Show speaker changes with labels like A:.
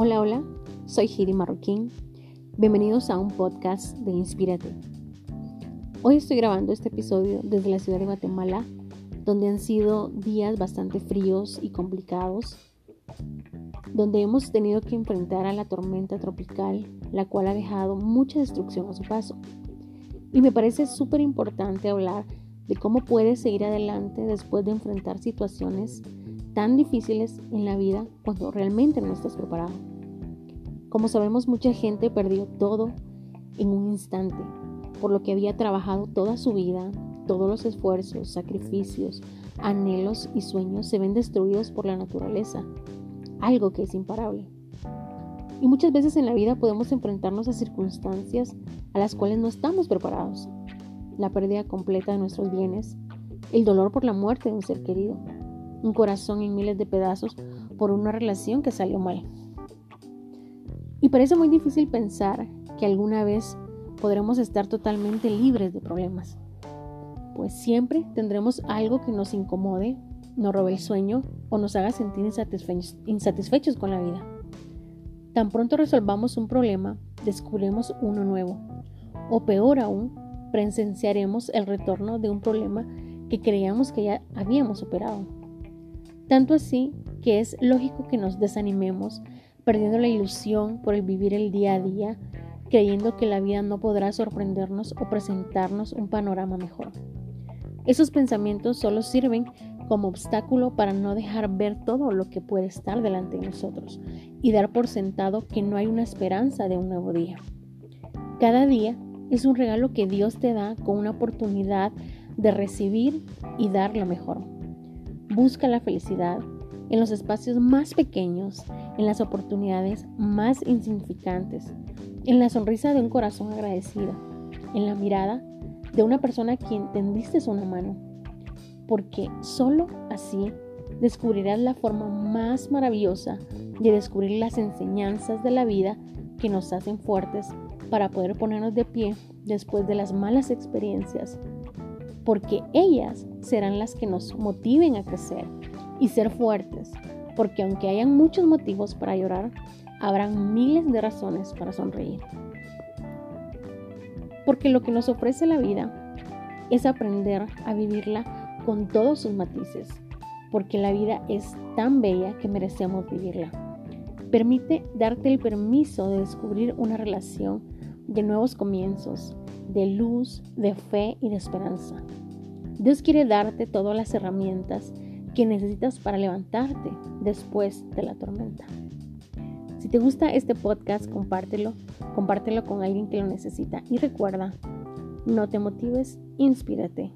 A: Hola, hola, soy Heidi Marroquín. Bienvenidos a un podcast de Inspírate. Hoy estoy grabando este episodio desde la ciudad de Guatemala, donde han sido días bastante fríos y complicados, donde hemos tenido que enfrentar a la tormenta tropical, la cual ha dejado mucha destrucción a su paso. Y me parece súper importante hablar de cómo puedes seguir adelante después de enfrentar situaciones tan difíciles en la vida cuando realmente no estás preparado. Como sabemos, mucha gente perdió todo en un instante, por lo que había trabajado toda su vida, todos los esfuerzos, sacrificios, anhelos y sueños se ven destruidos por la naturaleza, algo que es imparable. Y muchas veces en la vida podemos enfrentarnos a circunstancias a las cuales no estamos preparados. La pérdida completa de nuestros bienes, el dolor por la muerte de un ser querido, un corazón en miles de pedazos por una relación que salió mal. Y parece muy difícil pensar que alguna vez podremos estar totalmente libres de problemas, pues siempre tendremos algo que nos incomode, nos robe el sueño o nos haga sentir insatisfechos, con la vida. Tan pronto resolvamos un problema, descubrimos uno nuevo. O peor aún, presenciaremos el retorno de un problema que creíamos que ya habíamos superado. Tanto así que es lógico que nos desanimemos, perdiendo la ilusión por el vivir el día a día, creyendo que la vida no podrá sorprendernos o presentarnos un panorama mejor. Esos pensamientos solo sirven como obstáculo para no dejar ver todo lo que puede estar delante de nosotros y dar por sentado que no hay una esperanza de un nuevo día. Cada día es un regalo que Dios te da con una oportunidad de recibir y dar lo mejor. Busca la felicidad en los espacios más pequeños, en las oportunidades más insignificantes, en la sonrisa de un corazón agradecido, en la mirada de una persona a quien tendiste una mano, porque solo así descubrirás la forma más maravillosa de descubrir las enseñanzas de la vida que nos hacen fuertes para poder ponernos de pie después de las malas experiencias, porque ellas serán las que nos motiven a crecer y ser fuertes, porque aunque hayan muchos motivos para llorar, habrán miles de razones para sonreír. Porque lo que nos ofrece la vida es aprender a vivirla con todos sus matices, porque la vida es tan bella que merecemos vivirla. Permite darte el permiso de descubrir una relación de nuevos comienzos, de luz, de fe y de esperanza. Dios quiere darte todas las herramientas que necesitas para levantarte después de la tormenta. Si te gusta este podcast, compártelo, compártelo con alguien que lo necesita y recuerda, no te motives, inspírate.